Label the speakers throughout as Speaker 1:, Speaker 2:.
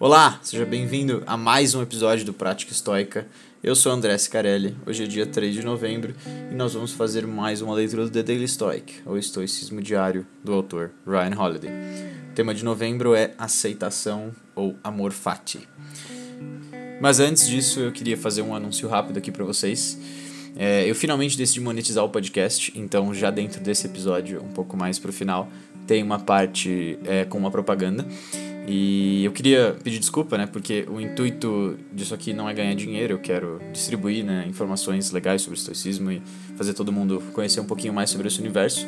Speaker 1: Olá, seja bem-vindo a mais um episódio do Prática Estoica. Eu sou André Scarelli, hoje é dia 3 de novembro e nós vamos fazer mais uma leitura do The Daily Stoic, ou Estoicismo Diário, do autor Ryan Holiday. O tema de novembro é aceitação ou amor fati. Mas antes disso, eu queria fazer um anúncio rápido aqui para vocês. É, eu finalmente decidi monetizar o podcast, então já dentro desse episódio, um pouco mais pro final, tem uma parte é, com uma propaganda. E eu queria pedir desculpa, né? Porque o intuito disso aqui não é ganhar dinheiro, eu quero distribuir né, informações legais sobre o estoicismo e fazer todo mundo conhecer um pouquinho mais sobre esse universo.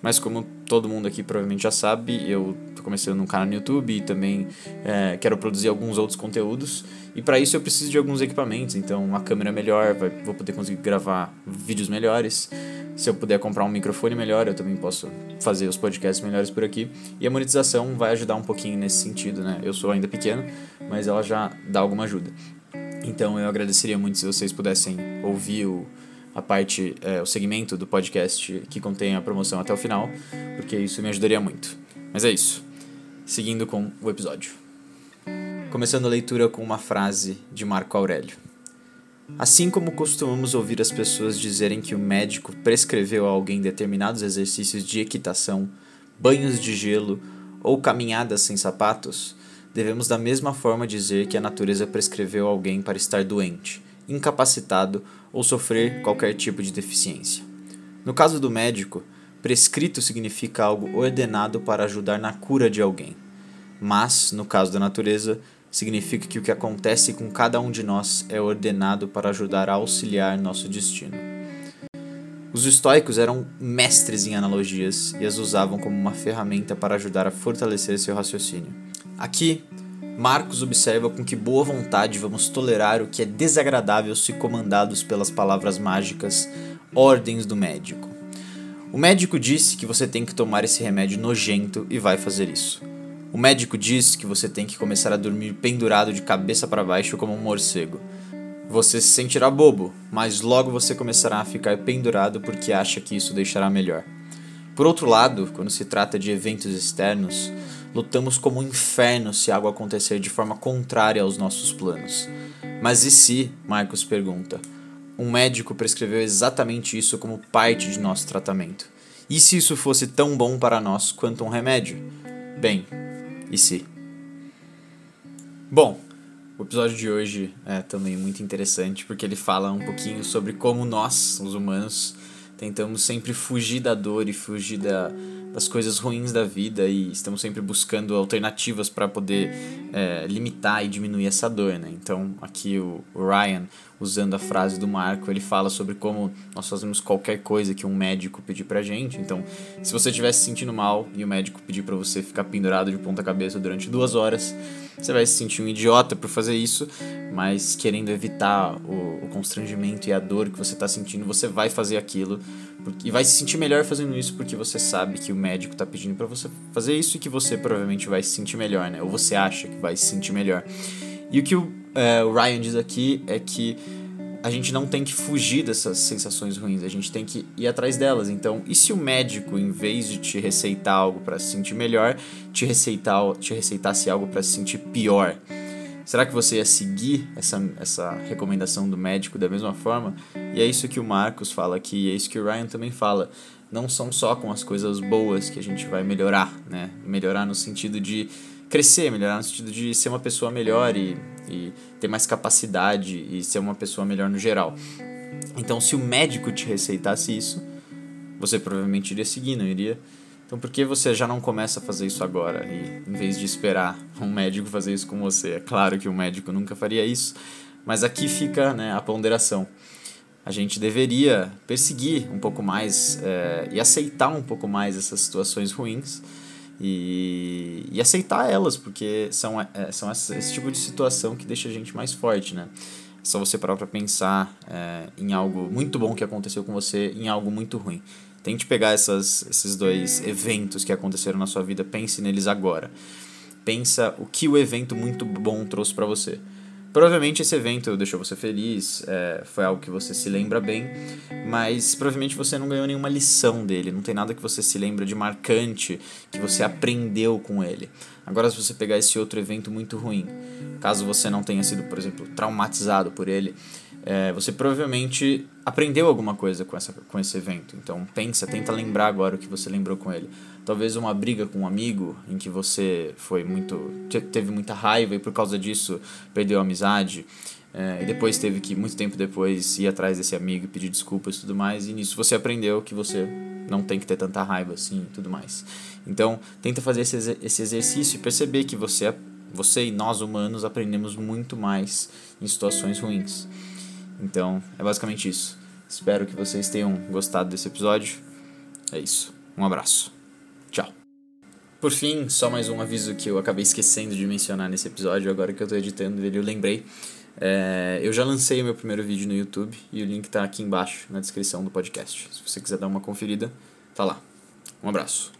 Speaker 1: Mas como todo mundo aqui provavelmente já sabe, eu tô começando um canal no YouTube e também é, quero produzir alguns outros conteúdos. E para isso eu preciso de alguns equipamentos, então uma câmera melhor, vou poder conseguir gravar vídeos melhores. Se eu puder comprar um microfone melhor, eu também posso fazer os podcasts melhores por aqui. E a monetização vai ajudar um pouquinho nesse sentido, né? Eu sou ainda pequeno, mas ela já dá alguma ajuda. Então eu agradeceria muito se vocês pudessem ouvir o, a parte, é, o segmento do podcast que contém a promoção até o final, porque isso me ajudaria muito. Mas é isso. Seguindo com o episódio. Começando a leitura com uma frase de Marco Aurélio. Assim como costumamos ouvir as pessoas dizerem que o médico prescreveu a alguém determinados exercícios de equitação, banhos de gelo ou caminhadas sem sapatos, devemos da mesma forma dizer que a natureza prescreveu a alguém para estar doente, incapacitado ou sofrer qualquer tipo de deficiência. No caso do médico, prescrito significa algo ordenado para ajudar na cura de alguém. Mas, no caso da natureza, significa que o que acontece com cada um de nós é ordenado para ajudar a auxiliar nosso destino. Os estoicos eram mestres em analogias e as usavam como uma ferramenta para ajudar a fortalecer seu raciocínio. Aqui, Marcos observa com que boa vontade vamos tolerar o que é desagradável se comandados pelas palavras mágicas ordens do médico. O médico disse que você tem que tomar esse remédio nojento e vai fazer isso. O médico diz que você tem que começar a dormir pendurado de cabeça para baixo como um morcego. Você se sentirá bobo, mas logo você começará a ficar pendurado porque acha que isso deixará melhor. Por outro lado, quando se trata de eventos externos, lutamos como um inferno se algo acontecer de forma contrária aos nossos planos. Mas e se, Marcos pergunta, um médico prescreveu exatamente isso como parte de nosso tratamento? E se isso fosse tão bom para nós quanto um remédio? Bem, e se. Bom, o episódio de hoje é também muito interessante porque ele fala um pouquinho sobre como nós, os humanos, tentamos sempre fugir da dor e fugir da, das coisas ruins da vida e estamos sempre buscando alternativas para poder é, limitar e diminuir essa dor, né? Então aqui o Ryan, usando a frase do Marco, ele fala sobre como nós fazemos qualquer coisa que um médico pedir pra gente. Então, se você estiver se sentindo mal e o médico pedir para você ficar pendurado de ponta cabeça durante duas horas, você vai se sentir um idiota por fazer isso, mas querendo evitar o, o constrangimento e a dor que você está sentindo, você vai fazer aquilo e vai se sentir melhor fazendo isso porque você sabe que o médico está pedindo para você fazer isso e que você provavelmente vai se sentir melhor, né? Ou você acha que vai se sentir melhor. E o que o, é, o Ryan diz aqui é que a gente não tem que fugir dessas sensações ruins, a gente tem que ir atrás delas. Então, e se o médico, em vez de te receitar algo para se sentir melhor, te receitar, te receitasse algo para se sentir pior? Será que você ia seguir essa, essa recomendação do médico da mesma forma? E é isso que o Marcos fala aqui, é isso que o Ryan também fala. Não são só com as coisas boas que a gente vai melhorar, né? Melhorar no sentido de crescer, melhorar no sentido de ser uma pessoa melhor e, e ter mais capacidade e ser uma pessoa melhor no geral. Então, se o médico te receitasse isso, você provavelmente iria seguir, não iria? Então, por que você já não começa a fazer isso agora? E em vez de esperar um médico fazer isso com você? É claro que o um médico nunca faria isso, mas aqui fica né, a ponderação. A gente deveria perseguir um pouco mais é, e aceitar um pouco mais essas situações ruins e, e aceitar elas, porque são, é, são esse, tipo de situação que deixa a gente mais forte, né? É só você parar pra pensar é, em algo muito bom que aconteceu com você, em algo muito ruim. Tente pegar essas, esses dois eventos que aconteceram na sua vida, pense neles agora. Pensa o que o evento muito bom trouxe para você. Provavelmente esse evento deixou você feliz, é, foi algo que você se lembra bem, mas provavelmente você não ganhou nenhuma lição dele, não tem nada que você se lembra de marcante que você aprendeu com ele. Agora, se você pegar esse outro evento muito ruim, caso você não tenha sido, por exemplo, traumatizado por ele, é, você provavelmente aprendeu alguma coisa com, essa, com esse evento. Então pensa, tenta lembrar agora o que você lembrou com ele. Talvez uma briga com um amigo em que você foi muito teve muita raiva e por causa disso perdeu a amizade. É, e depois teve que, muito tempo depois, ir atrás desse amigo e pedir desculpas e tudo mais. E nisso você aprendeu que você não tem que ter tanta raiva assim e tudo mais. Então, tenta fazer esse, esse exercício e perceber que você, você e nós humanos aprendemos muito mais em situações ruins. Então, é basicamente isso. Espero que vocês tenham gostado desse episódio. É isso. Um abraço. Tchau. Por fim, só mais um aviso que eu acabei esquecendo de mencionar nesse episódio, agora que eu estou editando ele, eu lembrei. É, eu já lancei o meu primeiro vídeo no YouTube e o link está aqui embaixo na descrição do podcast. Se você quiser dar uma conferida, tá lá. Um abraço.